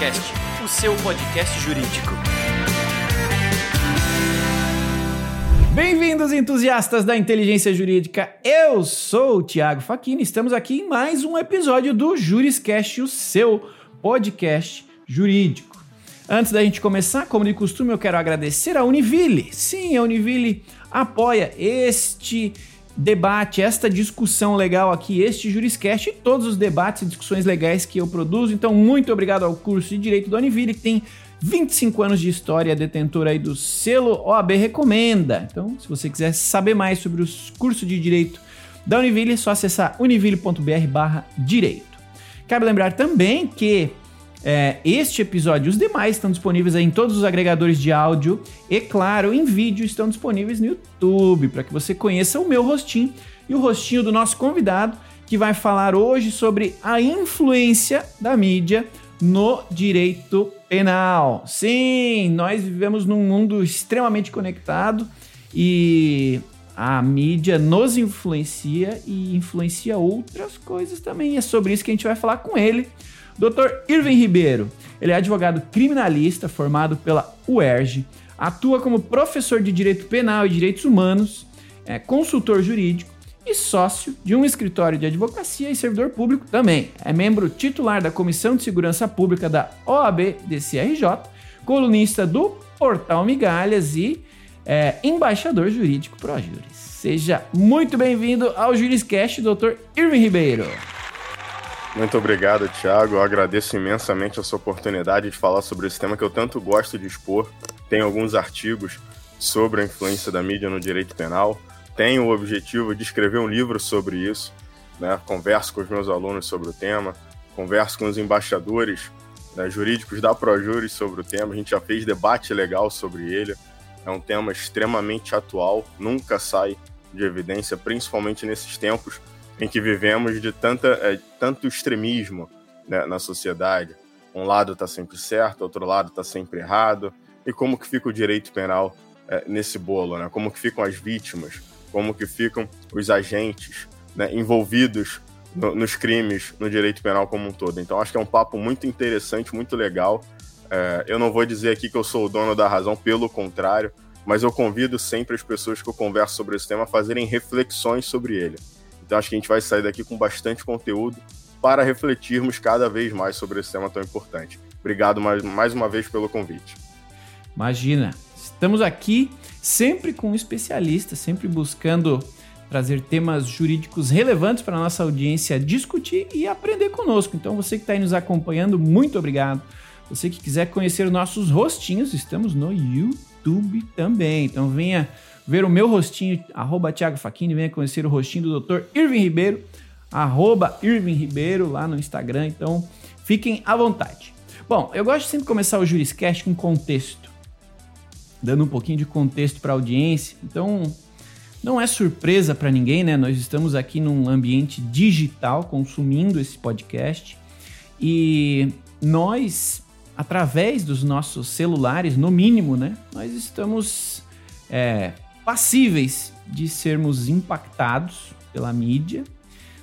Juriscast, o seu podcast jurídico. Bem-vindos, entusiastas da inteligência jurídica. Eu sou o Thiago Facchini. Estamos aqui em mais um episódio do Juriscast, o seu podcast jurídico. Antes da gente começar, como de costume, eu quero agradecer a Univille. Sim, a Univille apoia este debate, esta discussão legal aqui, este Juriscast e todos os debates e discussões legais que eu produzo. Então, muito obrigado ao curso de Direito da Univille, que tem 25 anos de história, detentora aí do selo OAB Recomenda. Então, se você quiser saber mais sobre os cursos de Direito da Univille, é só acessar univille.br barra direito. Cabe lembrar também que é, este episódio e os demais estão disponíveis em todos os agregadores de áudio e, claro, em vídeo estão disponíveis no YouTube, para que você conheça o meu rostinho e o rostinho do nosso convidado, que vai falar hoje sobre a influência da mídia no direito penal. Sim, nós vivemos num mundo extremamente conectado e a mídia nos influencia e influencia outras coisas também. É sobre isso que a gente vai falar com ele Dr. Irving Ribeiro, ele é advogado criminalista formado pela UERJ, atua como professor de Direito Penal e Direitos Humanos, é consultor jurídico e sócio de um escritório de advocacia e servidor público também. É membro titular da Comissão de Segurança Pública da OAB DCRJ, colunista do Portal Migalhas e é, embaixador jurídico ProJuris. Seja muito bem-vindo ao Juriscast, Dr. Irving Ribeiro. Muito obrigado, Thiago. Eu agradeço imensamente a sua oportunidade de falar sobre esse tema que eu tanto gosto de expor. Tenho alguns artigos sobre a influência da mídia no direito penal. Tenho o objetivo de escrever um livro sobre isso. Né? Converso com os meus alunos sobre o tema, converso com os embaixadores né, jurídicos da ProJuris sobre o tema. A gente já fez debate legal sobre ele. É um tema extremamente atual, nunca sai de evidência, principalmente nesses tempos em que vivemos de tanta, é, tanto extremismo né, na sociedade. Um lado está sempre certo, outro lado está sempre errado. E como que fica o direito penal é, nesse bolo? Né? Como que ficam as vítimas? Como que ficam os agentes né, envolvidos no, nos crimes no direito penal como um todo? Então acho que é um papo muito interessante, muito legal. É, eu não vou dizer aqui que eu sou o dono da razão, pelo contrário, mas eu convido sempre as pessoas que eu converso sobre esse tema a fazerem reflexões sobre ele. Então acho que a gente vai sair daqui com bastante conteúdo para refletirmos cada vez mais sobre esse tema tão importante. Obrigado mais, mais uma vez pelo convite. Imagina, estamos aqui sempre com um especialista, sempre buscando trazer temas jurídicos relevantes para a nossa audiência discutir e aprender conosco. Então, você que está aí nos acompanhando, muito obrigado. Você que quiser conhecer os nossos rostinhos, estamos no YouTube também. Então, venha ver o meu rostinho, arroba Thiago Faquini, venha conhecer o rostinho do Dr. Irving Ribeiro, arroba Irving Ribeiro lá no Instagram, então fiquem à vontade. Bom, eu gosto sempre de começar o Juriscast com contexto, dando um pouquinho de contexto para a audiência, então não é surpresa para ninguém, né? Nós estamos aqui num ambiente digital consumindo esse podcast e nós, através dos nossos celulares, no mínimo, né? Nós estamos é, passíveis de sermos impactados pela mídia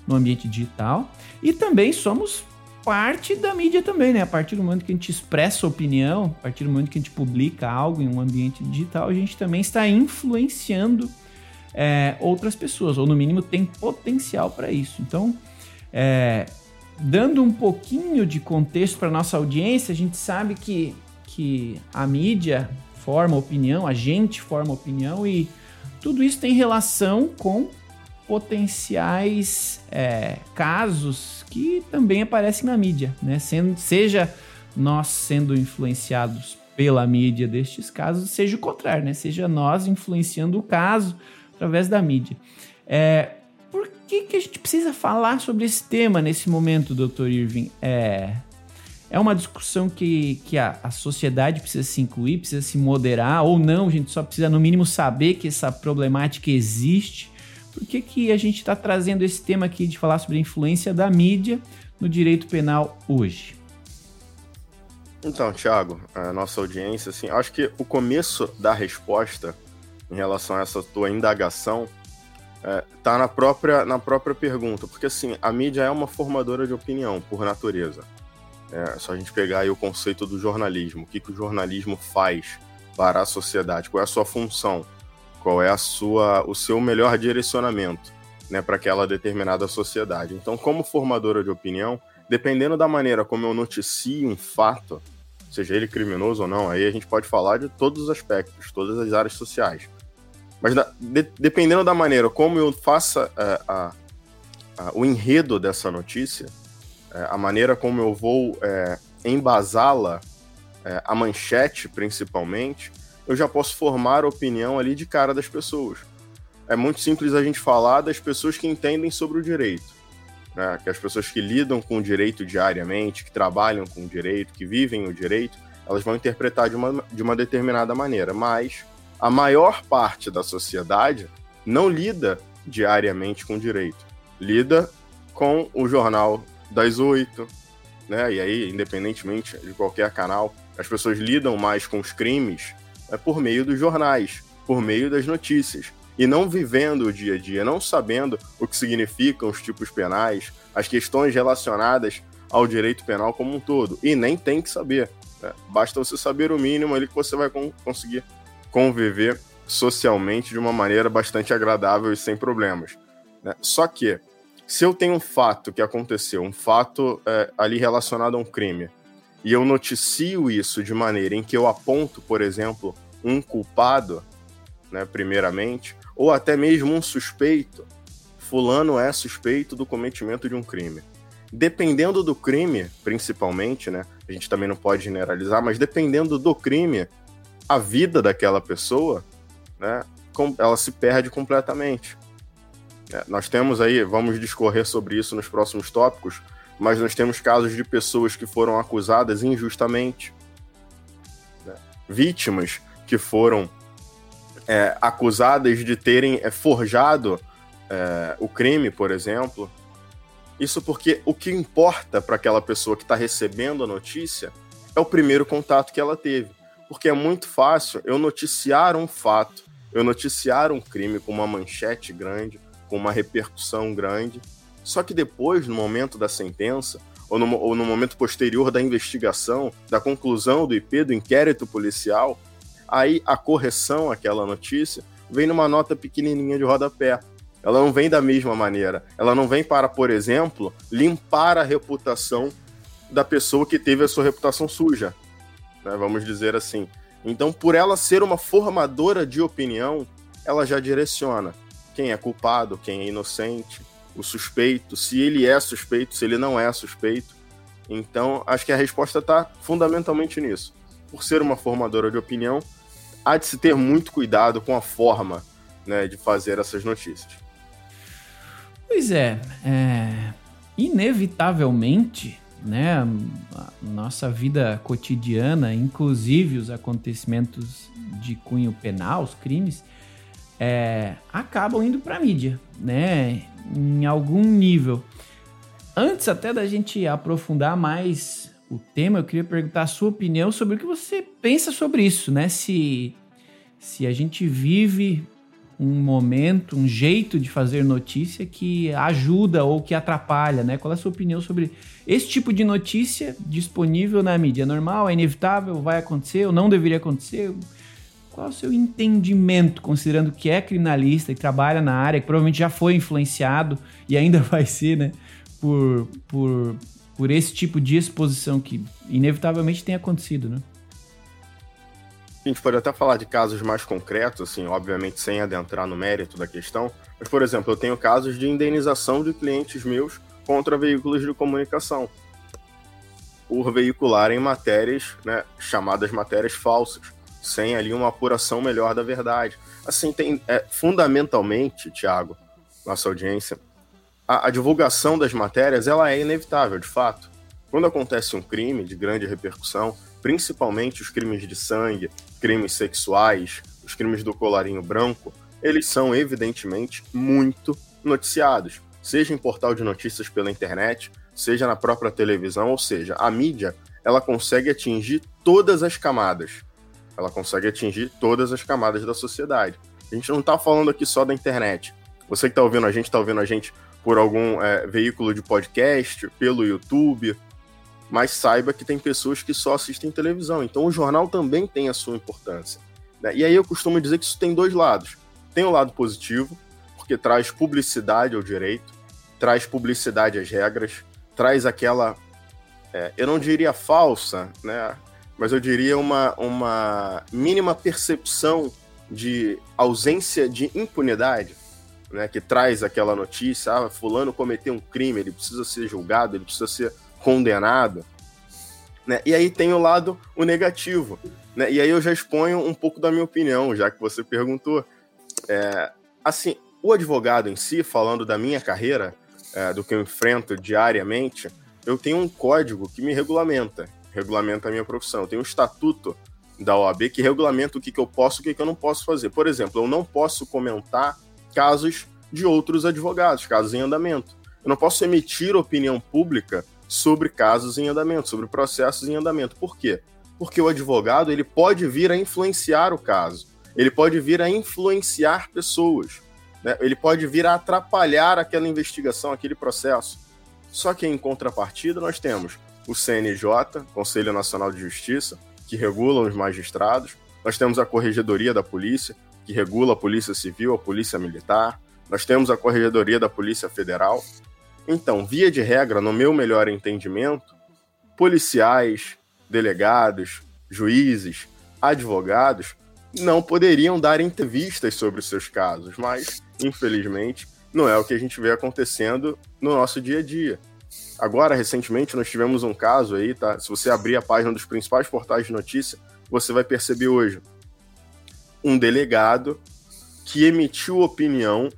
no ambiente digital e também somos parte da mídia também, né? A partir do momento que a gente expressa opinião, a partir do momento que a gente publica algo em um ambiente digital, a gente também está influenciando é, outras pessoas, ou no mínimo tem potencial para isso. Então, é, dando um pouquinho de contexto para nossa audiência, a gente sabe que, que a mídia forma opinião, a gente forma opinião e tudo isso tem relação com potenciais é, casos que também aparecem na mídia, né? Sendo, seja nós sendo influenciados pela mídia destes casos, seja o contrário, né? Seja nós influenciando o caso através da mídia. É, por que, que a gente precisa falar sobre esse tema nesse momento, Dr. Irving? É, é uma discussão que, que a, a sociedade precisa se incluir, precisa se moderar, ou não, a gente só precisa, no mínimo, saber que essa problemática existe. Por que, que a gente está trazendo esse tema aqui de falar sobre a influência da mídia no direito penal hoje? Então, Thiago, a nossa audiência, assim, acho que o começo da resposta em relação a essa tua indagação é, tá na própria, na própria pergunta, porque assim, a mídia é uma formadora de opinião, por natureza. É só a gente pegar aí o conceito do jornalismo. O que, que o jornalismo faz para a sociedade? Qual é a sua função? Qual é a sua, o seu melhor direcionamento né, para aquela determinada sociedade? Então, como formadora de opinião, dependendo da maneira como eu noticio um fato, seja ele criminoso ou não, aí a gente pode falar de todos os aspectos, todas as áreas sociais. Mas da, de, dependendo da maneira como eu faça é, a, a, o enredo dessa notícia, é, a maneira como eu vou é, embasá-la, é, a manchete principalmente, eu já posso formar a opinião ali de cara das pessoas. É muito simples a gente falar das pessoas que entendem sobre o direito. Né? Que as pessoas que lidam com o direito diariamente, que trabalham com o direito, que vivem o direito, elas vão interpretar de uma, de uma determinada maneira. Mas a maior parte da sociedade não lida diariamente com o direito. Lida com o jornal das oito, né? E aí, independentemente de qualquer canal, as pessoas lidam mais com os crimes né, por meio dos jornais, por meio das notícias. E não vivendo o dia a dia, não sabendo o que significam os tipos penais, as questões relacionadas ao direito penal como um todo. E nem tem que saber. Né? Basta você saber o mínimo ali que você vai conseguir conviver socialmente de uma maneira bastante agradável e sem problemas. Né? Só que se eu tenho um fato que aconteceu, um fato é, ali relacionado a um crime, e eu noticio isso de maneira em que eu aponto, por exemplo, um culpado, né, primeiramente, ou até mesmo um suspeito, fulano é suspeito do cometimento de um crime. Dependendo do crime, principalmente, né, a gente também não pode generalizar, mas dependendo do crime, a vida daquela pessoa, né, ela se perde completamente. É, nós temos aí, vamos discorrer sobre isso nos próximos tópicos, mas nós temos casos de pessoas que foram acusadas injustamente, né? vítimas que foram é, acusadas de terem é, forjado é, o crime, por exemplo. Isso porque o que importa para aquela pessoa que está recebendo a notícia é o primeiro contato que ela teve. Porque é muito fácil eu noticiar um fato, eu noticiar um crime com uma manchete grande, com uma repercussão grande. Só que depois, no momento da sentença, ou no, ou no momento posterior da investigação, da conclusão do IP, do inquérito policial, aí a correção àquela notícia vem numa nota pequenininha de rodapé. Ela não vem da mesma maneira. Ela não vem para, por exemplo, limpar a reputação da pessoa que teve a sua reputação suja. Né? Vamos dizer assim. Então, por ela ser uma formadora de opinião, ela já direciona quem é culpado, quem é inocente, o suspeito, se ele é suspeito, se ele não é suspeito. Então, acho que a resposta está fundamentalmente nisso. Por ser uma formadora de opinião, há de se ter muito cuidado com a forma né, de fazer essas notícias. Pois é, é inevitavelmente, né, a nossa vida cotidiana, inclusive os acontecimentos de cunho penal, os crimes, é, acabam indo para a mídia, né? Em algum nível. Antes até da gente aprofundar mais o tema, eu queria perguntar a sua opinião sobre o que você pensa sobre isso, né? Se, se a gente vive um momento, um jeito de fazer notícia que ajuda ou que atrapalha, né? Qual é a sua opinião sobre esse tipo de notícia disponível na mídia? É normal? É inevitável? Vai acontecer ou não deveria acontecer? Qual é o seu entendimento, considerando que é criminalista e trabalha na área, que provavelmente já foi influenciado e ainda vai ser, né, por, por, por esse tipo de exposição que inevitavelmente tem acontecido, né? A gente pode até falar de casos mais concretos, assim, obviamente sem adentrar no mérito da questão, mas, por exemplo, eu tenho casos de indenização de clientes meus contra veículos de comunicação por veicularem matérias, né, chamadas matérias falsas sem ali uma apuração melhor da verdade. Assim, tem é, fundamentalmente, Tiago, nossa audiência, a, a, divulgação das matérias ela é inevitável, de fato. Quando acontece um crime de grande repercussão, principalmente os crimes de sangue, crimes sexuais, os crimes do colarinho branco, eles são evidentemente muito noticiados, seja em portal de notícias pela internet, seja na própria televisão, ou seja, a mídia ela consegue atingir todas as camadas ela consegue atingir todas as camadas da sociedade. A gente não está falando aqui só da internet. Você que está ouvindo a gente, está ouvindo a gente por algum é, veículo de podcast, pelo YouTube. mas saiba que tem pessoas que só assistem televisão. Então o jornal também tem a sua importância. Né? E aí eu costumo dizer que isso tem dois lados. Tem o lado positivo, porque traz publicidade ao direito, traz publicidade às regras, traz aquela, é, eu não diria falsa, né? Mas eu diria uma, uma mínima percepção de ausência de impunidade, né, que traz aquela notícia, ah, fulano cometeu um crime, ele precisa ser julgado, ele precisa ser condenado. Né? E aí tem o lado o negativo. Né? E aí eu já exponho um pouco da minha opinião, já que você perguntou. É, assim, o advogado em si, falando da minha carreira, é, do que eu enfrento diariamente, eu tenho um código que me regulamenta, regulamenta a minha profissão. Eu tenho um estatuto da OAB que regulamenta o que, que eu posso e o que, que eu não posso fazer. Por exemplo, eu não posso comentar casos de outros advogados, casos em andamento. Eu não posso emitir opinião pública sobre casos em andamento, sobre processos em andamento. Por quê? Porque o advogado ele pode vir a influenciar o caso, ele pode vir a influenciar pessoas, né? ele pode vir a atrapalhar aquela investigação, aquele processo. Só que em contrapartida nós temos o CNJ, Conselho Nacional de Justiça, que regula os magistrados. Nós temos a Corregedoria da Polícia, que regula a Polícia Civil, a Polícia Militar. Nós temos a Corregedoria da Polícia Federal. Então, via de regra, no meu melhor entendimento, policiais, delegados, juízes, advogados não poderiam dar entrevistas sobre seus casos, mas, infelizmente, não é o que a gente vê acontecendo no nosso dia a dia. Agora, recentemente, nós tivemos um caso aí, tá? Se você abrir a página dos principais portais de notícia, você vai perceber hoje um delegado que emitiu opinião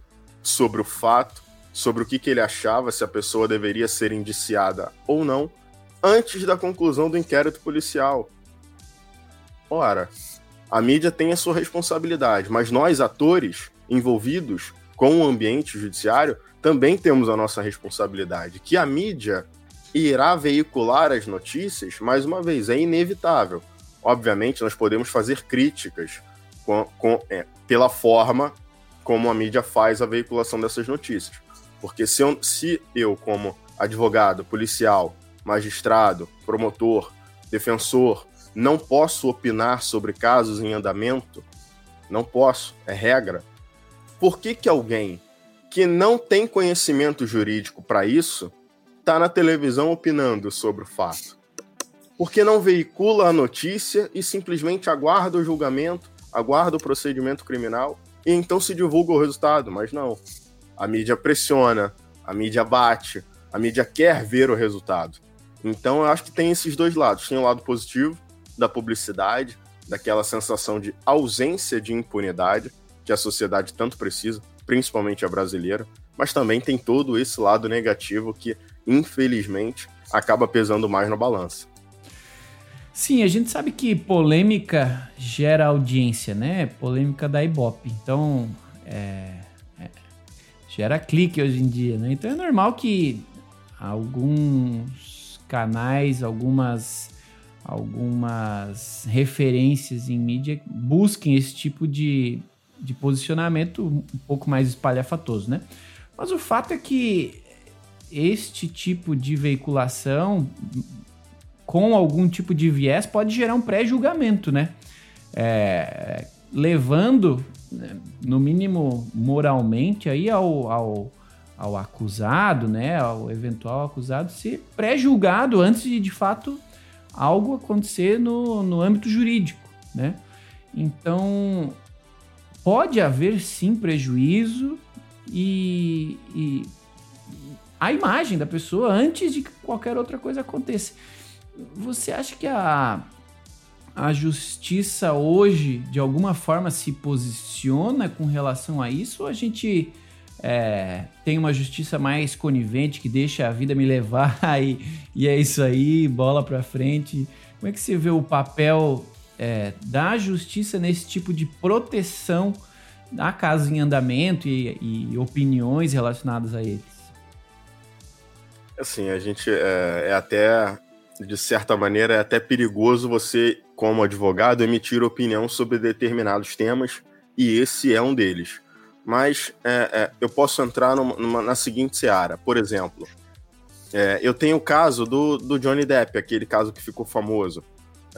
sobre o fato, sobre o que, que ele achava, se a pessoa deveria ser indiciada ou não, antes da conclusão do inquérito policial. Ora, a mídia tem a sua responsabilidade, mas nós, atores envolvidos com o ambiente judiciário, também temos a nossa responsabilidade, que a mídia irá veicular as notícias, mais uma vez, é inevitável. Obviamente, nós podemos fazer críticas com, com, é, pela forma como a mídia faz a veiculação dessas notícias. Porque se eu, se eu, como advogado, policial, magistrado, promotor, defensor, não posso opinar sobre casos em andamento, não posso, é regra. Por que, que alguém que não tem conhecimento jurídico para isso está na televisão opinando sobre o fato. Porque não veicula a notícia e simplesmente aguarda o julgamento, aguarda o procedimento criminal e então se divulga o resultado. Mas não. A mídia pressiona, a mídia bate, a mídia quer ver o resultado. Então eu acho que tem esses dois lados. Tem o lado positivo da publicidade, daquela sensação de ausência de impunidade que a sociedade tanto precisa principalmente a brasileira, mas também tem todo esse lado negativo que, infelizmente, acaba pesando mais na balança. Sim, a gente sabe que polêmica gera audiência, né? Polêmica da Ibope. Então, é, é, gera clique hoje em dia, né? Então é normal que alguns canais, algumas algumas referências em mídia busquem esse tipo de de posicionamento um pouco mais espalhafatoso, né? Mas o fato é que este tipo de veiculação com algum tipo de viés pode gerar um pré-julgamento, né? É, levando, né, no mínimo moralmente, aí ao, ao, ao, acusado, né? Ao eventual acusado ser pré-julgado antes de, de fato, algo acontecer no, no âmbito jurídico, né? Então, pode haver sim prejuízo e, e a imagem da pessoa antes de que qualquer outra coisa aconteça. Você acha que a, a justiça hoje, de alguma forma, se posiciona com relação a isso? Ou a gente é, tem uma justiça mais conivente que deixa a vida me levar e, e é isso aí, bola pra frente? Como é que você vê o papel é, da justiça nesse tipo de proteção a casos em andamento e, e, opiniões relacionadas a eles? Assim, a gente é, é, até, de certa maneira, é até perigoso você, como advogado, emitir opinião sobre determinados temas e esse é um deles. Mas é, é, eu posso entrar numa, numa, na seguinte seara, por exemplo, É, eu tenho o caso do, do Johnny Depp, aquele caso que ficou famoso.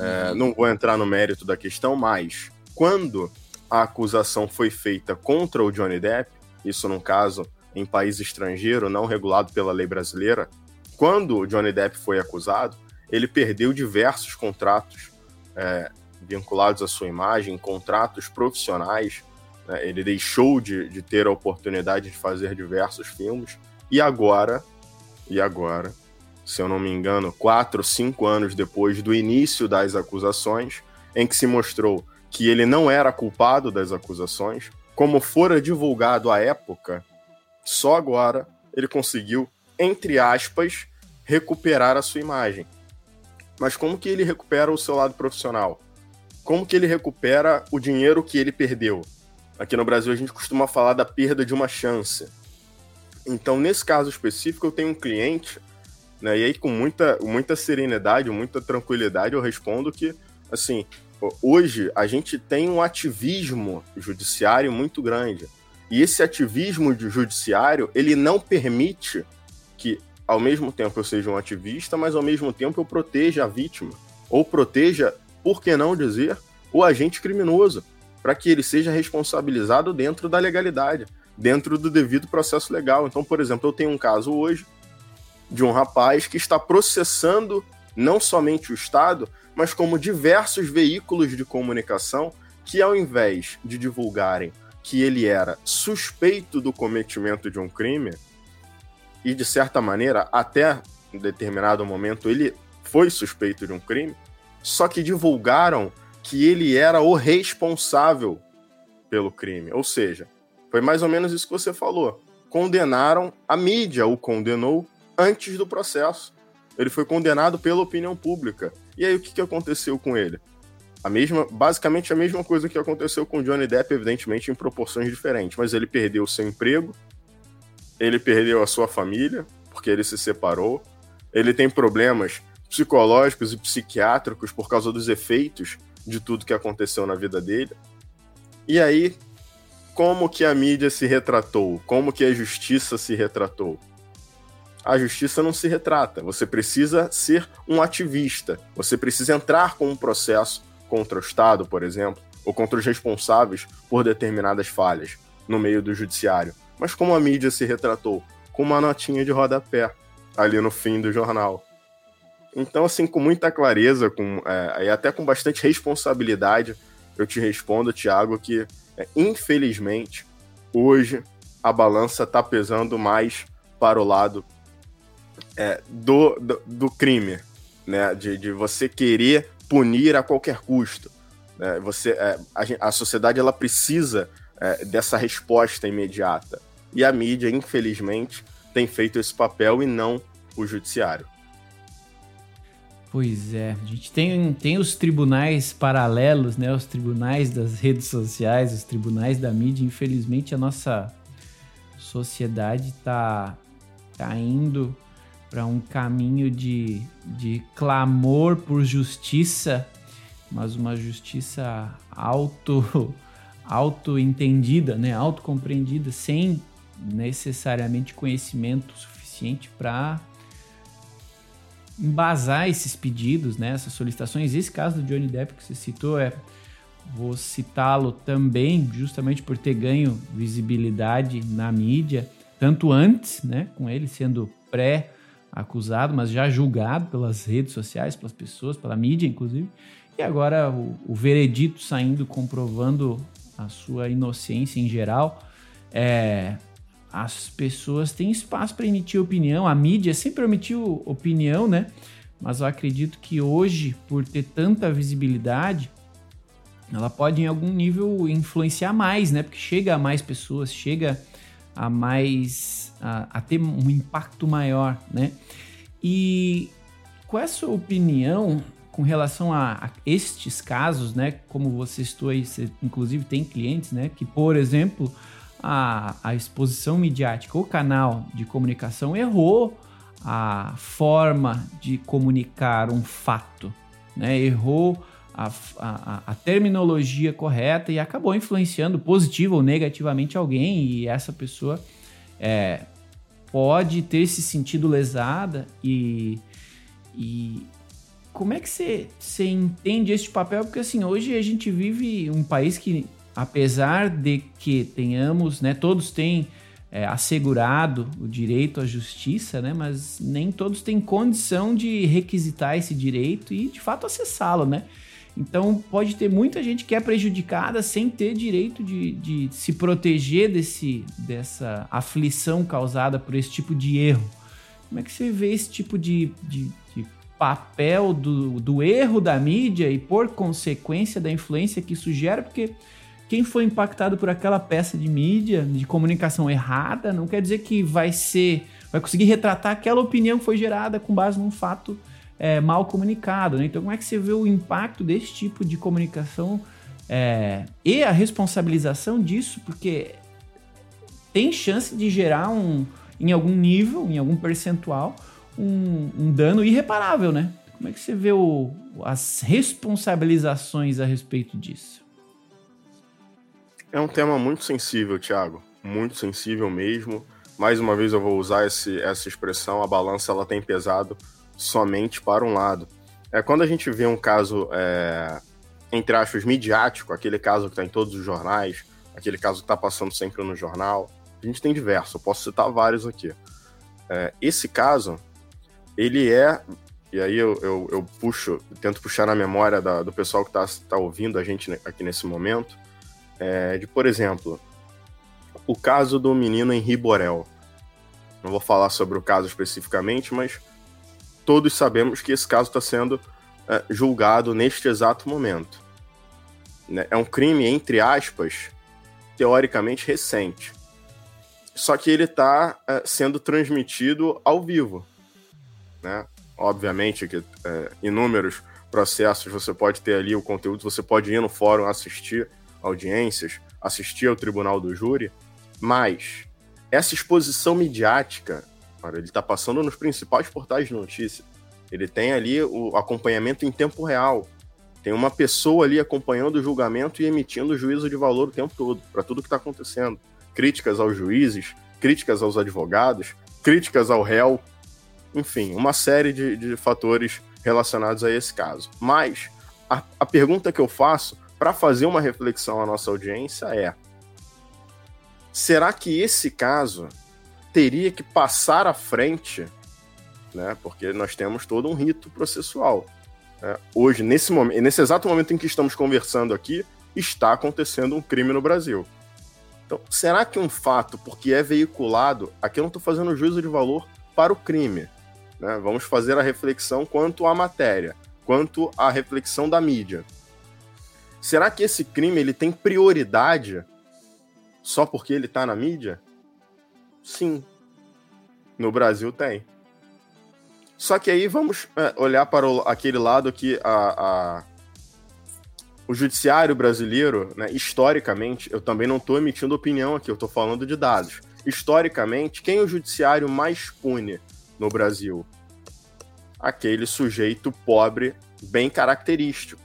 É. Não vou entrar no mérito da questão, mas quando a acusação foi feita contra o Johnny Depp, isso num caso em país estrangeiro, não regulado pela lei brasileira, quando o Johnny Depp foi acusado, ele perdeu diversos contratos é, vinculados à sua imagem, contratos profissionais. Né? Ele deixou de, de ter a oportunidade de fazer diversos filmes. E agora, e agora, se eu não me engano, quatro, cinco anos depois do início das acusações, em que se mostrou que ele não era culpado das acusações, como fora divulgado à época, só agora ele conseguiu, entre aspas, recuperar a sua imagem. Mas como que ele recupera o seu lado profissional? Como que ele recupera o dinheiro que ele perdeu? Aqui no Brasil a gente costuma falar da perda de uma chance. Então, nesse caso específico, eu tenho um cliente, né, e aí com muita, muita serenidade, muita tranquilidade, eu respondo que, assim, hoje a gente tem um ativismo judiciário muito grande. E esse ativismo judiciário, ele não permite que, ao mesmo tempo, eu seja um ativista, mas ao mesmo tempo eu proteja a vítima. Ou proteja, por que não dizer, o agente criminoso, para que ele seja responsabilizado dentro da legalidade, dentro do devido processo legal. Então, por exemplo, eu tenho um caso hoje de um rapaz que está processando não somente o Estado, mas como diversos veículos de comunicação que, ao invés de divulgarem que ele era suspeito do cometimento de um crime, e de certa maneira, até em determinado momento, ele foi suspeito de um crime, só que divulgaram que ele era o responsável pelo crime. Ou seja, foi mais ou menos isso que você falou. Condenaram, a mídia o condenou antes do processo. Ele foi condenado pela opinião pública. E aí o que, que aconteceu com ele? A mesma, basicamente a mesma coisa que aconteceu com Johnny Depp, evidentemente em proporções diferentes, mas ele perdeu seu emprego, ele perdeu a sua família, porque ele se separou, ele tem problemas psicológicos e psiquiátricos por causa dos efeitos de tudo que aconteceu na vida dele. E aí, como que a mídia se retratou? Como que a justiça se retratou? A justiça não se retrata. Você precisa ser um ativista. Você precisa entrar com um processo contra o Estado, por exemplo, ou contra os responsáveis por determinadas falhas no meio do judiciário. Mas como a mídia se retratou? Com uma notinha de rodapé ali no fim do jornal. Então, assim, com muita clareza com, é, e até com bastante responsabilidade, eu te respondo, Tiago, que é, infelizmente hoje a balança está pesando mais para o lado é, do, do, do, crime, né? De, de você querer punir a qualquer custo. Né? Você, é, a, a, sociedade ela precisa é, dessa resposta imediata. E a mídia, infelizmente, tem feito esse papel e não o judiciário. Pois é, a gente tem, tem os tribunais paralelos, né? Os tribunais das redes sociais, os tribunais da mídia. Infelizmente, a nossa sociedade está tá indo para um caminho de, de clamor por justiça, mas uma justiça auto auto entendida, né, auto compreendida, sem necessariamente conhecimento suficiente para embasar esses pedidos, né, essas solicitações. Esse caso do Johnny Depp que você citou é vou citá-lo também justamente por ter ganho visibilidade na mídia, tanto antes, né, com ele sendo pré acusado, mas já julgado pelas redes sociais, pelas pessoas, pela mídia, inclusive. E agora o, o veredito saindo comprovando a sua inocência em geral. É, as pessoas têm espaço para emitir opinião, a mídia sempre emitiu opinião, né? Mas eu acredito que hoje, por ter tanta visibilidade, ela pode em algum nível influenciar mais, né? Porque chega a mais pessoas, chega a mais a, a ter um impacto maior, né? E qual é a sua opinião com relação a, a, estes casos, né? Como você citou aí, você inclusive tem clientes, né? Que, por exemplo, a, a exposição midiática, o canal de comunicação errou a forma de comunicar um fato, né? Errou a, a, a, terminologia correta e acabou influenciando positivo ou negativamente alguém e essa pessoa é, pode ter se sentido lesada e, e como é que você, você entende este papel? Porque assim, hoje a gente vive um país que, apesar de que tenhamos, né, todos têm é, assegurado o direito à justiça, né, mas nem todos têm condição de requisitar esse direito e de fato acessá-lo, né? Então pode ter muita gente que é prejudicada sem ter direito de, de se proteger desse, dessa aflição causada por esse tipo de erro. Como é que você vê esse tipo de, de, de papel do, do erro da mídia e, por consequência, da influência que isso gera? Porque quem foi impactado por aquela peça de mídia, de comunicação errada, não quer dizer que vai ser. vai conseguir retratar aquela opinião que foi gerada com base num fato é, mal comunicado. Né? Então, como é que você vê o impacto desse tipo de comunicação é, e a responsabilização disso? Porque tem chance de gerar um, em algum nível, em algum percentual, um, um dano irreparável, né? Como é que você vê o, as responsabilizações a respeito disso? É um tema muito sensível, Thiago. Muito sensível mesmo. Mais uma vez eu vou usar esse, essa expressão, a balança ela tem pesado somente para um lado. É quando a gente vê um caso, é, entre aspas, midiático, aquele caso que está em todos os jornais, aquele caso que está passando sempre no jornal, a gente tem diversos, eu posso citar vários aqui. É, esse caso, ele é, e aí eu, eu, eu puxo, tento puxar na memória da, do pessoal que está tá ouvindo a gente aqui nesse momento, é, de, por exemplo, o caso do menino Henri Borel. Não vou falar sobre o caso especificamente, mas todos sabemos que esse caso está sendo é, julgado neste exato momento. Né? É um crime, entre aspas, teoricamente recente. Só que ele está é, sendo transmitido ao vivo. Né? Obviamente que é, inúmeros processos você pode ter ali o conteúdo, você pode ir no fórum assistir audiências, assistir ao tribunal do júri, mas essa exposição midiática cara. Ele tá passando nos principais portais de notícia. Ele tem ali o acompanhamento em tempo real. Tem uma pessoa ali acompanhando o julgamento e emitindo juízo de valor o tempo todo, para tudo que está acontecendo. Críticas aos juízes, críticas aos advogados, críticas ao réu, enfim, uma série de, de fatores relacionados a esse caso. Mas a, a pergunta que eu faço para fazer uma reflexão à nossa audiência é: será que esse caso teria que passar à frente, né? Porque nós temos todo um rito processual. Né? Hoje, nesse momento, nesse exato momento em que estamos conversando aqui, está acontecendo um crime no Brasil. Então, será que um fato, porque é veiculado, aqui eu não estou fazendo juízo de valor para o crime, né? Vamos fazer a reflexão quanto à matéria, quanto à reflexão da mídia. Será que esse crime ele tem prioridade só porque ele está na mídia? Sim. No Brasil tem. Só que aí vamos é, olhar para o, aquele lado que a, a, o judiciário brasileiro, né, historicamente, eu também não estou emitindo opinião aqui, eu estou falando de dados. Historicamente, quem o judiciário mais pune no Brasil? Aquele sujeito pobre bem característico.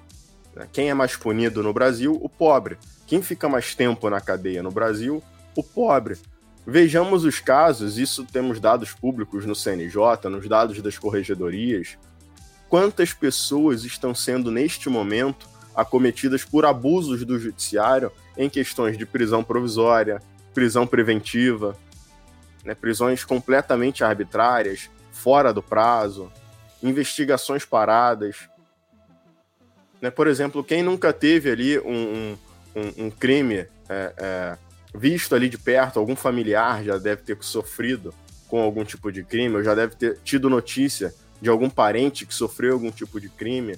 Né? Quem é mais punido no Brasil? O pobre. Quem fica mais tempo na cadeia no Brasil? O pobre. Vejamos os casos, isso temos dados públicos no CNJ, nos dados das corregedorias. Quantas pessoas estão sendo, neste momento, acometidas por abusos do judiciário em questões de prisão provisória, prisão preventiva, né, prisões completamente arbitrárias, fora do prazo, investigações paradas. Né, por exemplo, quem nunca teve ali um, um, um crime é, é, visto ali de perto, algum familiar já deve ter sofrido com algum tipo de crime, ou já deve ter tido notícia de algum parente que sofreu algum tipo de crime.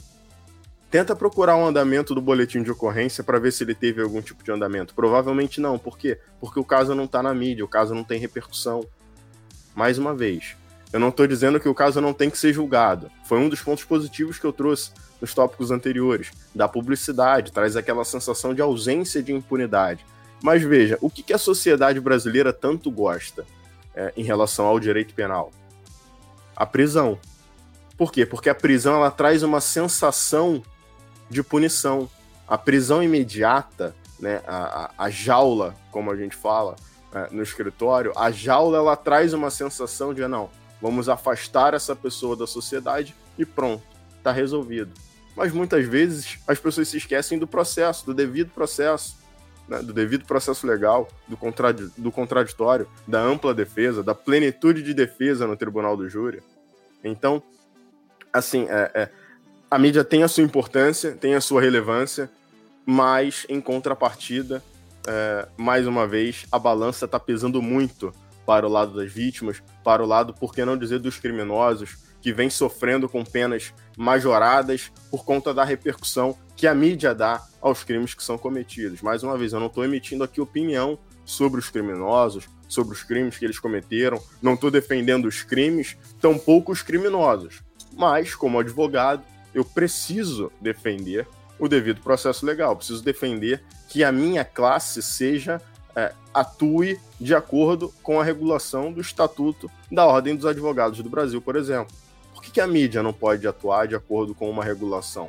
Tenta procurar o um andamento do boletim de ocorrência para ver se ele teve algum tipo de andamento. Provavelmente não. Por quê? Porque o caso não está na mídia, o caso não tem repercussão. Mais uma vez, eu não estou dizendo que o caso não tem que ser julgado. Foi um dos pontos positivos que eu trouxe nos tópicos anteriores. Da publicidade, traz aquela sensação de ausência de impunidade. Mas veja, o que, que a sociedade brasileira tanto gosta é, em relação ao direito penal? A prisão. Por quê? Porque a prisão ela traz uma sensação de punição. A prisão imediata, né, a, a, a jaula, como a gente fala, é, no escritório, a jaula ela traz uma sensação de não, vamos afastar essa pessoa da sociedade e pronto, está resolvido. Mas muitas vezes as pessoas se esquecem do processo, do devido processo, né, do devido processo legal, do, contrad do contraditório, da ampla defesa, da plenitude de defesa no tribunal do júri. Então, assim, é, é, a mídia tem a sua importância, tem a sua relevância, mas em contrapartida, é, mais uma vez, a balança está pesando muito para o lado das vítimas, para o lado, por que não dizer, dos criminosos, que vem sofrendo com penas majoradas por conta da repercussão que a mídia dá aos crimes que são cometidos. Mais uma vez, eu não estou emitindo aqui opinião sobre os criminosos, sobre os crimes que eles cometeram, não estou defendendo os crimes, tampouco os criminosos. Mas, como advogado, eu preciso defender o devido processo legal, preciso defender que a minha classe seja é, atue de acordo com a regulação do Estatuto da Ordem dos Advogados do Brasil, por exemplo. Que, que a mídia não pode atuar de acordo com uma regulação?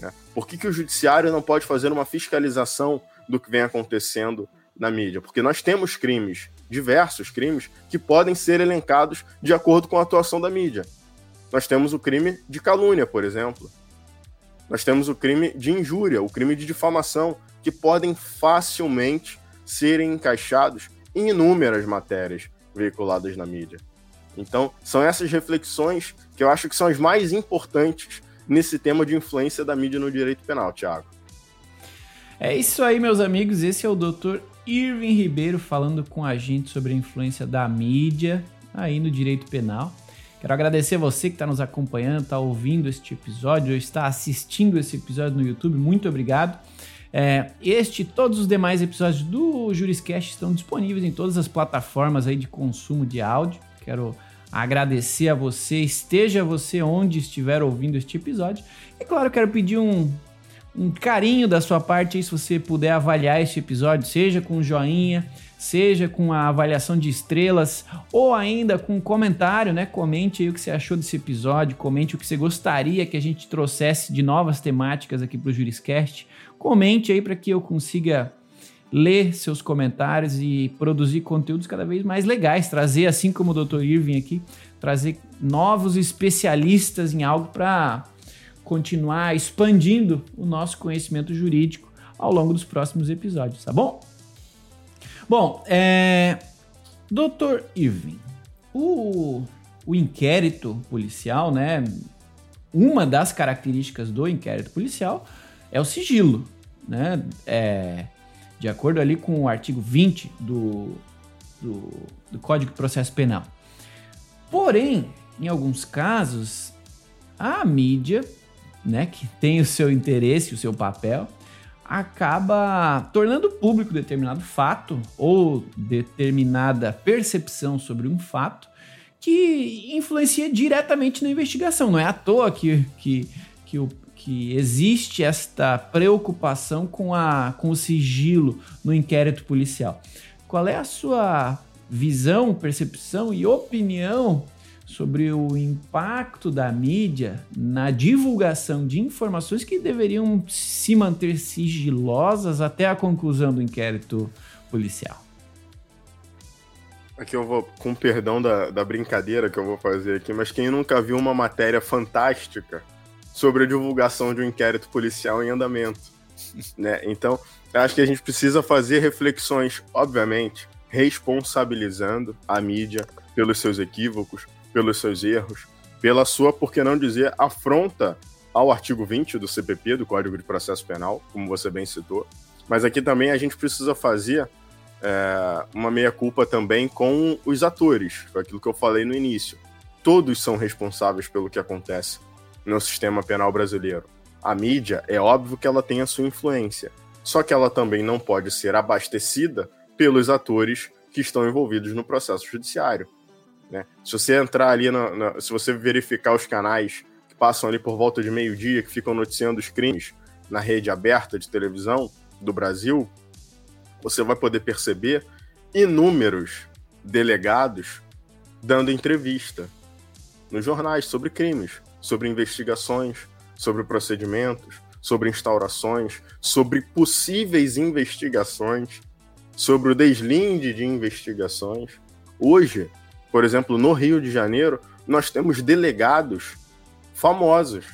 Né? Por que, que o judiciário não pode fazer uma fiscalização do que vem acontecendo na mídia? Porque nós temos crimes, diversos crimes, que podem ser elencados de acordo com a atuação da mídia. Nós temos o crime de calúnia, por exemplo. Nós temos o crime de injúria, o crime de difamação, que podem facilmente serem encaixados em inúmeras matérias veiculadas na mídia. Então, são essas reflexões que eu acho que são as mais importantes nesse tema de influência da mídia no direito penal, Tiago. É isso aí, meus amigos. Esse é o Dr. Irving Ribeiro falando com a gente sobre a influência da mídia aí no direito penal. Quero agradecer a você que está nos acompanhando, está ouvindo este episódio, ou está assistindo esse episódio no YouTube. Muito obrigado. É, este e todos os demais episódios do Juriscast estão disponíveis em todas as plataformas aí de consumo de áudio. Quero agradecer a você, esteja você onde estiver ouvindo este episódio. E claro, quero pedir um, um carinho da sua parte aí, se você puder avaliar este episódio, seja com joinha, seja com a avaliação de estrelas ou ainda com um comentário, né? Comente aí o que você achou desse episódio, comente o que você gostaria que a gente trouxesse de novas temáticas aqui para o Juriscast. Comente aí para que eu consiga ler seus comentários e produzir conteúdos cada vez mais legais, trazer, assim como o Dr. Irving aqui, trazer novos especialistas em algo para continuar expandindo o nosso conhecimento jurídico ao longo dos próximos episódios, tá bom? Bom, é... Doutor Irving, o, o inquérito policial, né? Uma das características do inquérito policial é o sigilo, né? É, de acordo ali com o artigo 20 do, do, do Código de Processo Penal. Porém, em alguns casos, a mídia, né, que tem o seu interesse, o seu papel, acaba tornando público determinado fato ou determinada percepção sobre um fato que influencia diretamente na investigação. Não é à toa que, que, que, o, que existe esta preocupação com, a, com o sigilo no inquérito policial. Qual é a sua visão, percepção e opinião sobre o impacto da mídia na divulgação de informações que deveriam se manter sigilosas até a conclusão do inquérito policial. Aqui eu vou, com perdão da, da brincadeira que eu vou fazer aqui, mas quem nunca viu uma matéria fantástica sobre a divulgação de um inquérito policial em andamento? né? Então, acho que a gente precisa fazer reflexões, obviamente, responsabilizando a mídia pelos seus equívocos, pelos seus erros, pela sua, por que não dizer, afronta ao artigo 20 do CPP, do Código de Processo Penal, como você bem citou. Mas aqui também a gente precisa fazer é, uma meia-culpa também com os atores, foi aquilo que eu falei no início. Todos são responsáveis pelo que acontece no sistema penal brasileiro. A mídia, é óbvio que ela tem a sua influência, só que ela também não pode ser abastecida pelos atores que estão envolvidos no processo judiciário. Né? Se você entrar ali, se você verificar os canais que passam ali por volta de meio-dia, que ficam noticiando os crimes na rede aberta de televisão do Brasil, você vai poder perceber inúmeros delegados dando entrevista nos jornais sobre crimes, sobre investigações, sobre procedimentos, sobre instaurações, sobre possíveis investigações. sobre o deslinde de investigações. Hoje, por exemplo, no Rio de Janeiro, nós temos delegados famosos,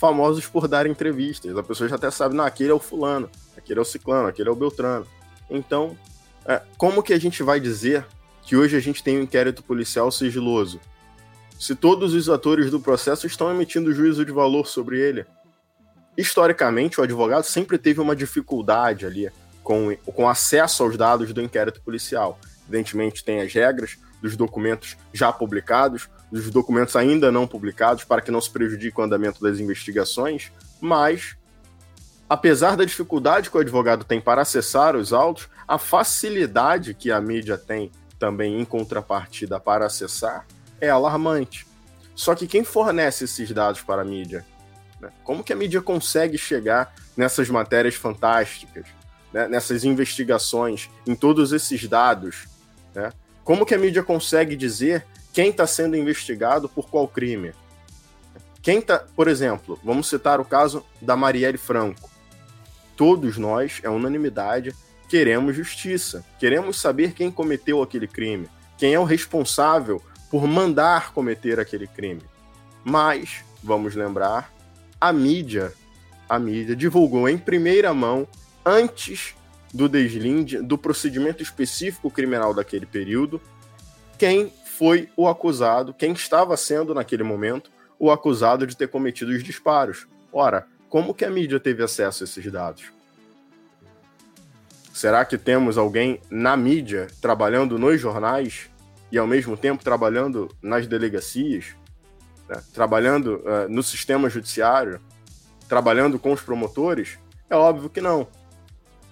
famosos por dar entrevistas. A pessoa já até sabe, não, aquele é o fulano, aquele é o ciclano, aquele é o beltrano. Então, é, como que a gente vai dizer que hoje a gente tem um inquérito policial sigiloso? Se todos os atores do processo estão emitindo juízo de valor sobre ele. Historicamente, o advogado sempre teve uma dificuldade ali com, com acesso aos dados do inquérito policial. Evidentemente, tem as regras dos documentos já publicados, dos documentos ainda não publicados, para que não se prejudique o andamento das investigações, mas, apesar da dificuldade que o advogado tem para acessar os autos, a facilidade que a mídia tem também em contrapartida para acessar é alarmante. Só que quem fornece esses dados para a mídia? Né? Como que a mídia consegue chegar nessas matérias fantásticas, né? nessas investigações, em todos esses dados? Né? Como que a mídia consegue dizer quem está sendo investigado por qual crime? Quem tá, por exemplo, vamos citar o caso da Marielle Franco. Todos nós, é unanimidade, queremos justiça. Queremos saber quem cometeu aquele crime, quem é o responsável por mandar cometer aquele crime. Mas, vamos lembrar, a mídia, a mídia divulgou em primeira mão antes do deslinde, do procedimento específico criminal daquele período, quem foi o acusado, quem estava sendo naquele momento o acusado de ter cometido os disparos. Ora, como que a mídia teve acesso a esses dados? Será que temos alguém na mídia trabalhando nos jornais e ao mesmo tempo trabalhando nas delegacias, né? trabalhando uh, no sistema judiciário, trabalhando com os promotores? É óbvio que não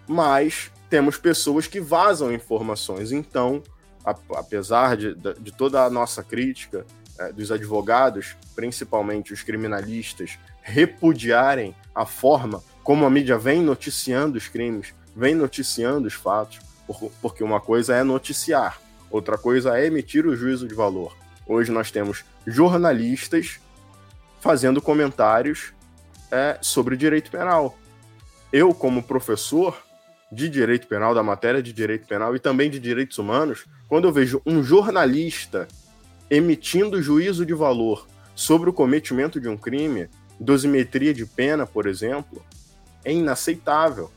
mas temos pessoas que vazam informações. Então, apesar de, de, toda a nossa crítica é, dos advogados, principalmente os criminalistas, repudiarem a forma como a mídia vem noticiando os crimes, vem noticiando os fatos, porque uma coisa é noticiar, outra coisa é emitir o juízo de valor. Hoje nós temos jornalistas fazendo comentários é, sobre direito penal. Eu, como professor, de direito penal, da matéria de direito penal e também de direitos humanos, quando eu vejo um jornalista emitindo juízo de valor sobre o cometimento de um crime, dosimetria de pena, por exemplo, é inaceitável,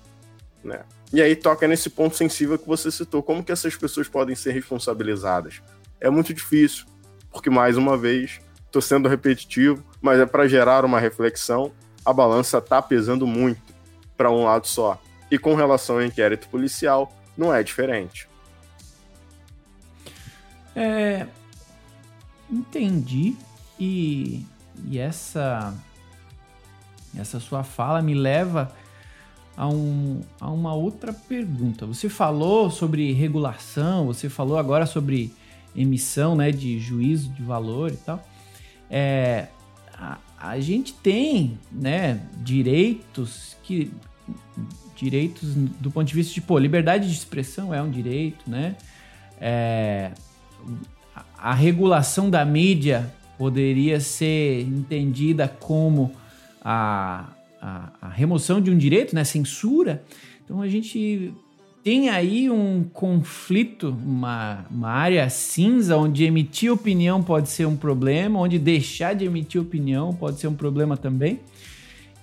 né? E aí toca nesse ponto sensível que você citou, como que essas pessoas podem ser responsabilizadas? É muito difícil, porque mais uma vez, estou sendo repetitivo, mas é para gerar uma reflexão, a balança está pesando muito para um lado só. E com relação ao inquérito policial, não é diferente. É. Entendi. E, e essa, essa sua fala me leva a, um, a uma outra pergunta. Você falou sobre regulação, você falou agora sobre emissão né, de juízo de valor e tal. É, a, a gente tem né, direitos que direitos do ponto de vista de, pô, liberdade de expressão é um direito, né? É, a regulação da mídia poderia ser entendida como a, a, a, remoção de um direito, né? Censura. Então a gente tem aí um conflito, uma, uma área cinza onde emitir opinião pode ser um problema, onde deixar de emitir opinião pode ser um problema também.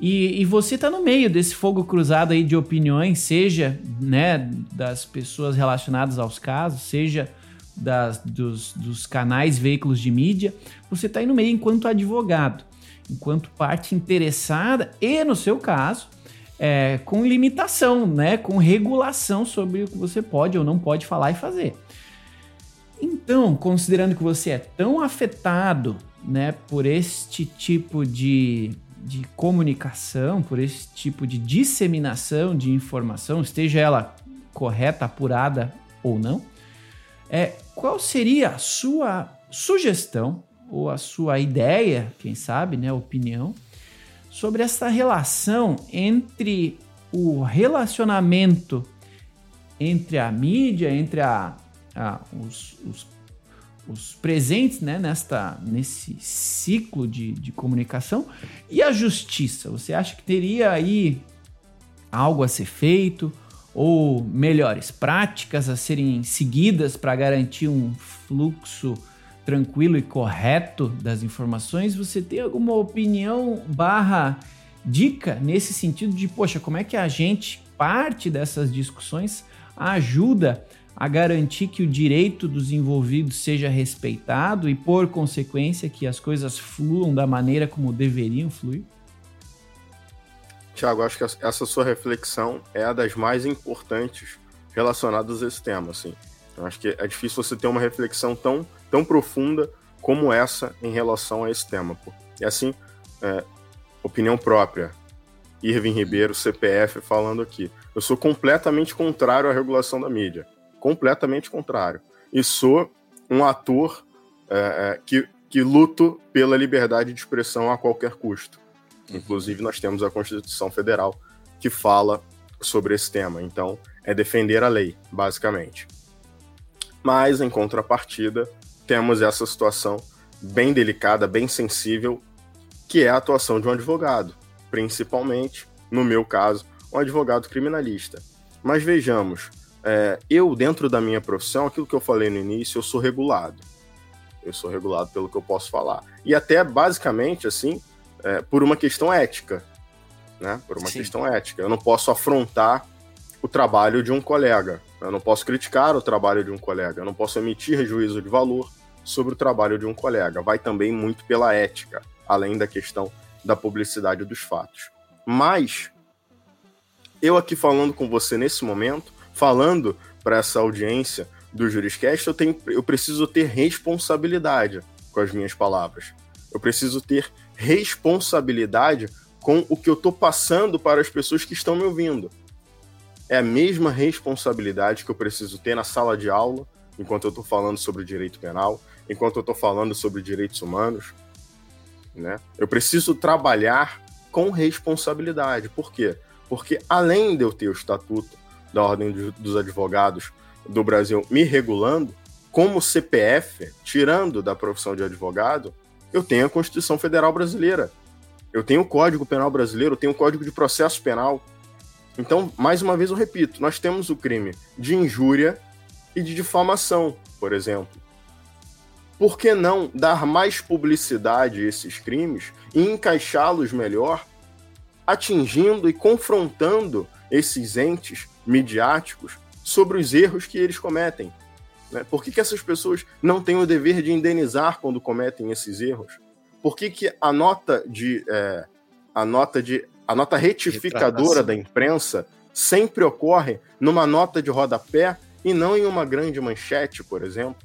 E, e você está no meio desse fogo cruzado aí de opiniões, seja né, das pessoas relacionadas aos casos, seja das, dos, dos canais, veículos de mídia. Você está aí no meio enquanto advogado, enquanto parte interessada e, no seu caso, é, com limitação, né, com regulação sobre o que você pode ou não pode falar e fazer. Então, considerando que você é tão afetado né, por este tipo de de comunicação, por esse tipo de disseminação de informação, esteja ela correta, apurada ou não, é, qual seria a sua sugestão ou a sua ideia, quem sabe, né, opinião, sobre essa relação entre o relacionamento entre a mídia, entre a, a os, os os presentes né, nesta, nesse ciclo de, de comunicação. E a justiça? Você acha que teria aí algo a ser feito? ou melhores práticas a serem seguidas para garantir um fluxo tranquilo e correto das informações, você tem alguma opinião barra dica nesse sentido de, poxa, como é que a gente, parte dessas discussões, ajuda a garantir que o direito dos envolvidos seja respeitado e, por consequência, que as coisas fluam da maneira como deveriam fluir? Tiago, acho que essa sua reflexão é a das mais importantes relacionadas a esse tema. Assim. Eu acho que é difícil você ter uma reflexão tão, tão profunda como essa em relação a esse tema. Pô. E assim, é, opinião própria. Irving Ribeiro, CPF, falando aqui. Eu sou completamente contrário à regulação da mídia. Completamente contrário. E sou um ator é, é, que, que luto pela liberdade de expressão a qualquer custo. Inclusive, nós temos a Constituição Federal que fala sobre esse tema. Então, é defender a lei, basicamente. Mas, em contrapartida, temos essa situação bem delicada, bem sensível, que é a atuação de um advogado, principalmente, no meu caso, um advogado criminalista. Mas vejamos, é, eu, dentro da minha profissão, aquilo que eu falei no início, eu sou regulado. Eu sou regulado pelo que eu posso falar. E até, basicamente, assim, é, por uma questão ética, né? Por uma Sim. questão ética. Eu não posso afrontar o trabalho de um colega. Eu não posso criticar o trabalho de um colega. Eu não posso emitir juízo de valor sobre o trabalho de um colega. Vai também muito pela ética, além da questão da publicidade dos fatos. Mas eu aqui falando com você nesse momento, falando para essa audiência do Juriscast, eu, tenho, eu preciso ter responsabilidade com as minhas palavras. Eu preciso ter responsabilidade com o que eu estou passando para as pessoas que estão me ouvindo. É a mesma responsabilidade que eu preciso ter na sala de aula, enquanto eu estou falando sobre direito penal, enquanto eu estou falando sobre direitos humanos. Né? Eu preciso trabalhar com responsabilidade. Por quê? Porque além de eu ter o estatuto da Ordem dos Advogados do Brasil me regulando, como CPF, tirando da profissão de advogado, eu tenho a Constituição Federal Brasileira, eu tenho o Código Penal Brasileiro, eu tenho o Código de Processo Penal. Então, mais uma vez eu repito, nós temos o crime de injúria e de difamação, por exemplo. Por que não dar mais publicidade a esses crimes e encaixá-los melhor, atingindo e confrontando esses entes midiáticos sobre os erros que eles cometem? Né? Por que, que essas pessoas não têm o dever de indenizar quando cometem esses erros? Por que, que a nota de é, a nota de a nota retificadora da imprensa sempre ocorre numa nota de rodapé e não em uma grande manchete, por exemplo?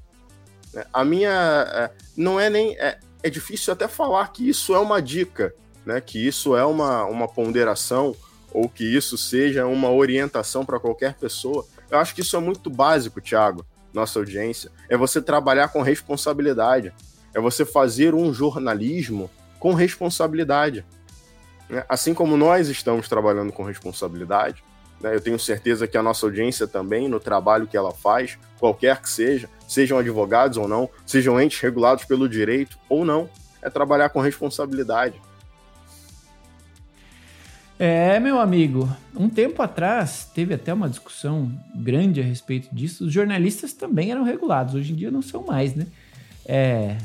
Né? A minha é, não é nem é, é difícil até falar que isso é uma dica, né? Que isso é uma, uma ponderação ou que isso seja uma orientação para qualquer pessoa. Eu acho que isso é muito básico, Thiago nossa audiência, é você trabalhar com responsabilidade, é você fazer um jornalismo com responsabilidade. Né? Assim como nós estamos trabalhando com responsabilidade, né? eu tenho certeza que a nossa audiência também, no trabalho que ela faz, qualquer que seja, sejam advogados ou não, sejam entes regulados pelo direito ou não, é trabalhar com responsabilidade. É, meu amigo, um tempo atrás teve até uma discussão grande a respeito disso. Os jornalistas também eram regulados, hoje em dia não são mais, né? É,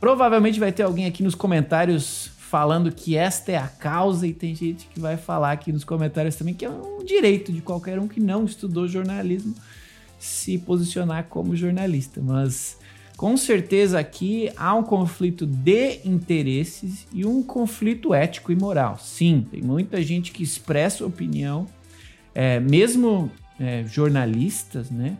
provavelmente vai ter alguém aqui nos comentários falando que esta é a causa, e tem gente que vai falar aqui nos comentários também que é um direito de qualquer um que não estudou jornalismo se posicionar como jornalista. Mas com certeza aqui há um conflito de interesses e um conflito ético e moral. Sim, tem muita gente que expressa opinião, é, mesmo é, jornalistas, né?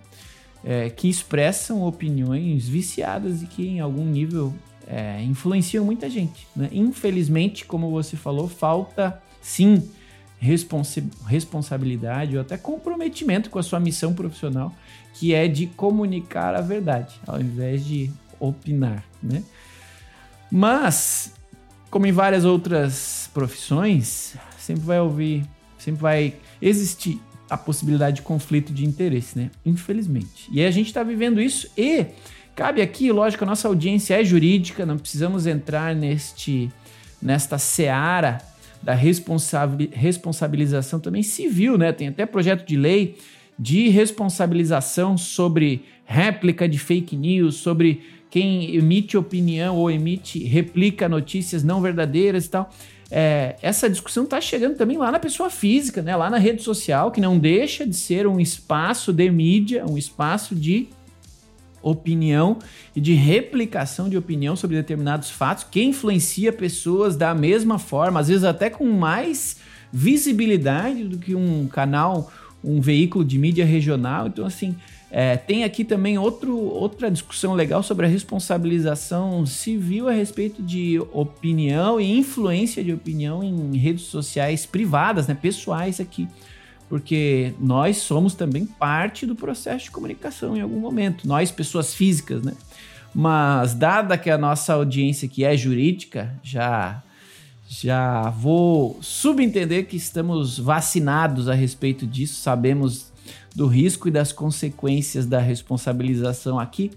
É, que expressam opiniões viciadas e que em algum nível é, influenciam muita gente. Né? Infelizmente, como você falou, falta sim responsa responsabilidade ou até comprometimento com a sua missão profissional que é de comunicar a verdade, ao invés de opinar, né? Mas, como em várias outras profissões, sempre vai ouvir, sempre vai existir a possibilidade de conflito de interesse, né? Infelizmente. E a gente está vivendo isso e cabe aqui, lógico, a nossa audiência é jurídica, não precisamos entrar neste nesta seara da responsabilização também civil, né? Tem até projeto de lei de responsabilização sobre réplica de fake news, sobre quem emite opinião ou emite, replica notícias não verdadeiras e tal. É, essa discussão está chegando também lá na pessoa física, né? lá na rede social, que não deixa de ser um espaço de mídia, um espaço de opinião e de replicação de opinião sobre determinados fatos, que influencia pessoas da mesma forma, às vezes até com mais visibilidade do que um canal, um veículo de mídia regional. Então, assim, é, tem aqui também outro, outra discussão legal sobre a responsabilização civil a respeito de opinião e influência de opinião em redes sociais privadas, né, pessoais aqui porque nós somos também parte do processo de comunicação em algum momento, nós pessoas físicas, né? Mas dada que a nossa audiência aqui é jurídica, já já vou subentender que estamos vacinados a respeito disso, sabemos do risco e das consequências da responsabilização aqui.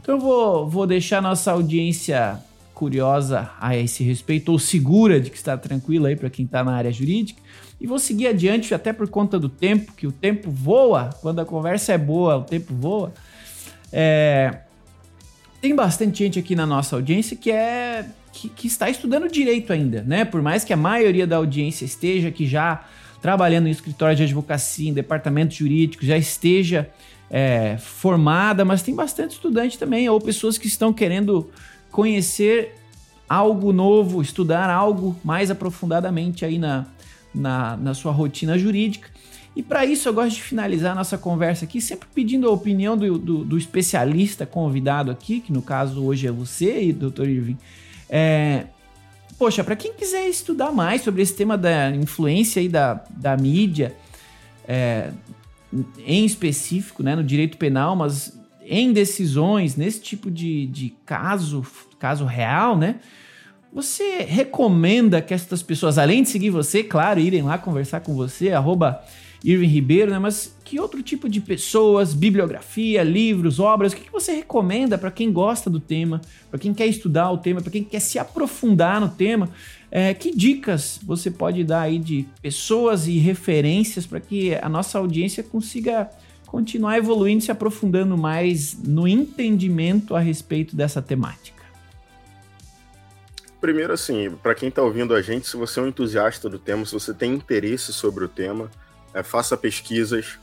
Então eu vou, vou deixar nossa audiência curiosa a esse respeito, ou segura de que está tranquila aí para quem está na área jurídica. E vou seguir adiante, até por conta do tempo, que o tempo voa, quando a conversa é boa, o tempo voa. É... Tem bastante gente aqui na nossa audiência que é que, que, está estudando direito ainda, né? Por mais que a maioria da audiência esteja aqui já trabalhando em escritório de advocacia, em departamento jurídico, já esteja é, formada, mas tem bastante estudante também, ou pessoas que estão querendo conhecer algo novo, estudar algo mais aprofundadamente aí na, na, na sua rotina jurídica. E para isso eu gosto de finalizar nossa conversa aqui, sempre pedindo a opinião do, do, do especialista convidado aqui, que no caso hoje é você Dr. Irving. É, poxa, para quem quiser estudar mais sobre esse tema da influência aí da, da mídia, é, em específico, né, no direito penal, mas em decisões, nesse tipo de, de caso, caso real, né? Você recomenda que essas pessoas, além de seguir você, claro, irem lá conversar com você, arroba Irving Ribeiro, né? Mas que outro tipo de pessoas, bibliografia, livros, obras, o que, você recomenda para quem gosta do tema, para quem quer estudar o tema, para quem quer se aprofundar no tema? É, que dicas você pode dar aí de pessoas e referências para que a nossa audiência consiga continuar evoluindo, se aprofundando mais no entendimento a respeito dessa temática? Primeiro, assim, para quem está ouvindo a gente, se você é um entusiasta do tema, se você tem interesse sobre o tema, é, faça pesquisas,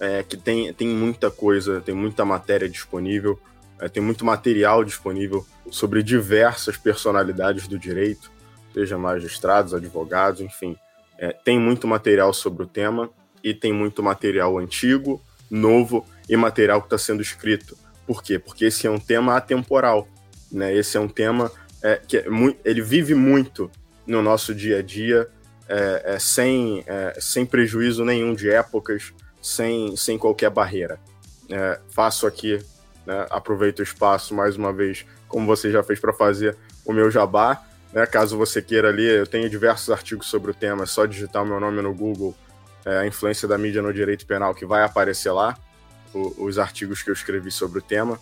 é, que tem, tem muita coisa, tem muita matéria disponível, é, tem muito material disponível sobre diversas personalidades do direito, seja magistrados, advogados, enfim. É, tem muito material sobre o tema e tem muito material antigo, novo e material que está sendo escrito. Por quê? Porque esse é um tema atemporal. Né? Esse é um tema é, que é muito, ele vive muito no nosso dia a dia, é, é, sem, é, sem prejuízo nenhum de épocas, sem, sem qualquer barreira. É, faço aqui, né, aproveito o espaço mais uma vez, como você já fez para fazer o meu jabá. Né, caso você queira ler, eu tenho diversos artigos sobre o tema, é só digitar o meu nome no Google, é, a influência da mídia no direito penal, que vai aparecer lá, o, os artigos que eu escrevi sobre o tema.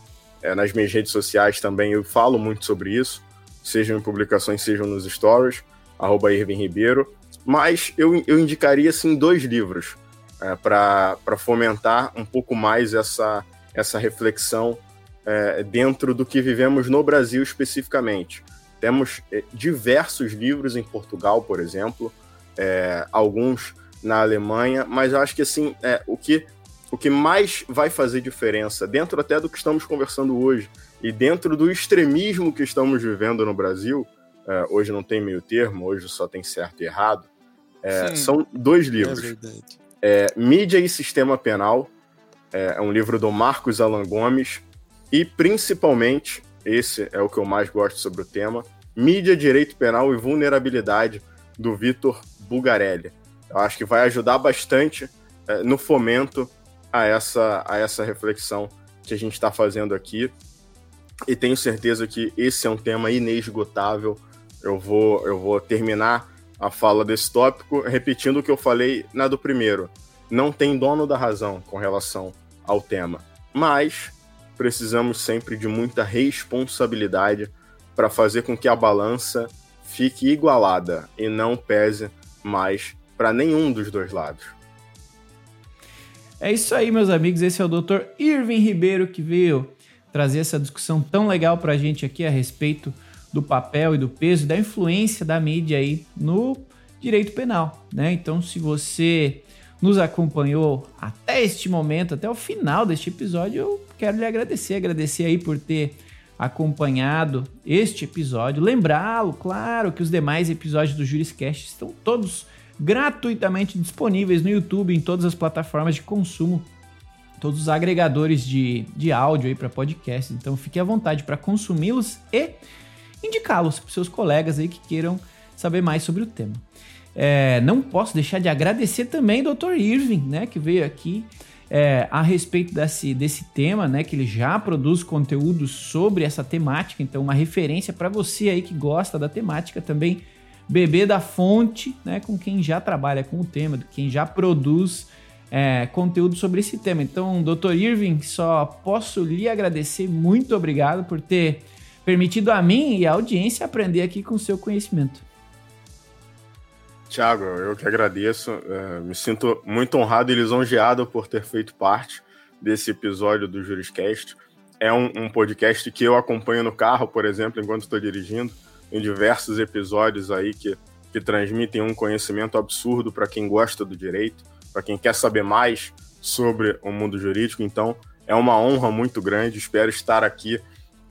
nas minhas redes sociais também eu falo muito sobre isso sejam em publicações, sejam nos stories, arroba Irving Ribeiro. Mas eu, eu indicaria, assim, dois livros é, para fomentar um pouco mais essa, essa reflexão é, dentro do que vivemos no Brasil especificamente. Temos é, diversos livros em Portugal, por exemplo, é, alguns na Alemanha, mas eu acho que assim, é, o, que, o que mais vai fazer diferença, dentro até do que estamos conversando hoje, e dentro do extremismo que estamos vivendo no Brasil, é, hoje não tem meio termo, hoje só tem certo e errado, é, são dois é livros. É Mídia e Sistema Penal, é, é um livro do Marcos Alan Gomes, e principalmente, esse é o que eu mais gosto sobre o tema, Mídia, Direito Penal e Vulnerabilidade, do Vitor Bugarelli. Eu acho que vai ajudar bastante é, no fomento a essa, a essa reflexão que a gente está fazendo aqui e tenho certeza que esse é um tema inesgotável. Eu vou, eu vou terminar a fala desse tópico repetindo o que eu falei na do primeiro. Não tem dono da razão com relação ao tema, mas precisamos sempre de muita responsabilidade para fazer com que a balança fique igualada e não pese mais para nenhum dos dois lados. É isso aí, meus amigos. Esse é o Dr. Irving Ribeiro que veio trazer essa discussão tão legal para a gente aqui a respeito do papel e do peso, da influência da mídia aí no direito penal, né? Então, se você nos acompanhou até este momento, até o final deste episódio, eu quero lhe agradecer, agradecer aí por ter acompanhado este episódio. Lembrá-lo, claro, que os demais episódios do Juriscast estão todos gratuitamente disponíveis no YouTube, em todas as plataformas de consumo, todos os agregadores de, de áudio aí para podcast. Então fique à vontade para consumi-los e indicá-los para seus colegas aí que queiram saber mais sobre o tema. É, não posso deixar de agradecer também o Dr. Irving, né, que veio aqui é, a respeito desse, desse tema, né, que ele já produz conteúdo sobre essa temática, então uma referência para você aí que gosta da temática também beber da fonte, né, com quem já trabalha com o tema, quem já produz é, conteúdo sobre esse tema. Então, Dr. Irving, só posso lhe agradecer, muito obrigado por ter permitido a mim e a audiência aprender aqui com seu conhecimento. Tiago, eu que agradeço. É, me sinto muito honrado e lisonjeado por ter feito parte desse episódio do Juriscast. É um, um podcast que eu acompanho no carro, por exemplo, enquanto estou dirigindo, em diversos episódios aí que, que transmitem um conhecimento absurdo para quem gosta do direito, para quem quer saber mais sobre o mundo jurídico. Então, é uma honra muito grande. Espero estar aqui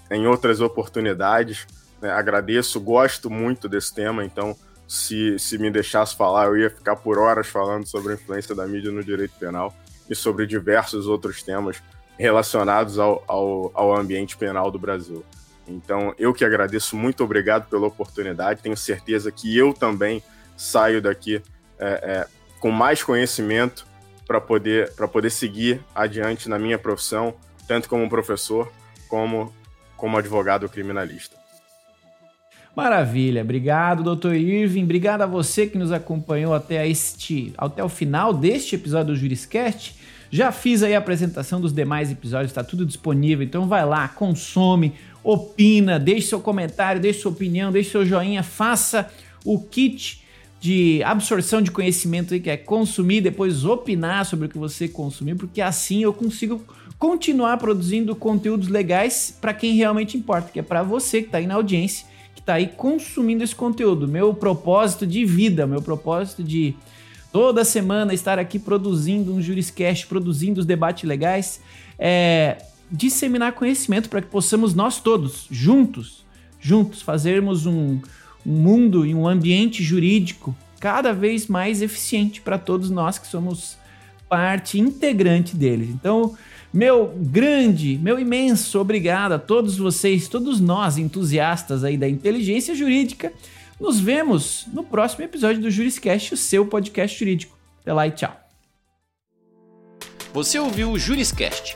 em outras oportunidades. Né? Agradeço, gosto muito desse tema, então se, se me deixasse falar, eu ia ficar por horas falando sobre a influência da mídia no direito penal e sobre diversos outros temas relacionados ao, ao, ao ambiente penal do Brasil. Então, eu que agradeço, muito obrigado pela oportunidade. Tenho certeza que eu também saio daqui é, é, com mais conhecimento para poder, poder seguir adiante na minha profissão, tanto como professor como como advogado criminalista. Maravilha, obrigado, doutor Irving, obrigado a você que nos acompanhou até, este, até o final deste episódio do Juriscast. Já fiz aí a apresentação dos demais episódios, está tudo disponível, então vai lá, consome, opina, deixe seu comentário, deixe sua opinião, deixe seu joinha, faça o kit de absorção de conhecimento aí, que é consumir, depois opinar sobre o que você consumiu, porque assim eu consigo continuar produzindo conteúdos legais para quem realmente importa, que é para você que está aí na audiência, que está aí consumindo esse conteúdo. Meu propósito de vida, meu propósito de toda semana estar aqui produzindo um Juriscast, produzindo os debates legais, é disseminar conhecimento para que possamos nós todos, juntos, juntos, fazermos um, um mundo e um ambiente jurídico cada vez mais eficiente para todos nós que somos parte integrante deles. Então, meu grande, meu imenso obrigado a todos vocês, todos nós entusiastas aí da inteligência jurídica. Nos vemos no próximo episódio do Juriscast, o seu podcast jurídico. Até lá e tchau. Você ouviu o Juriscast?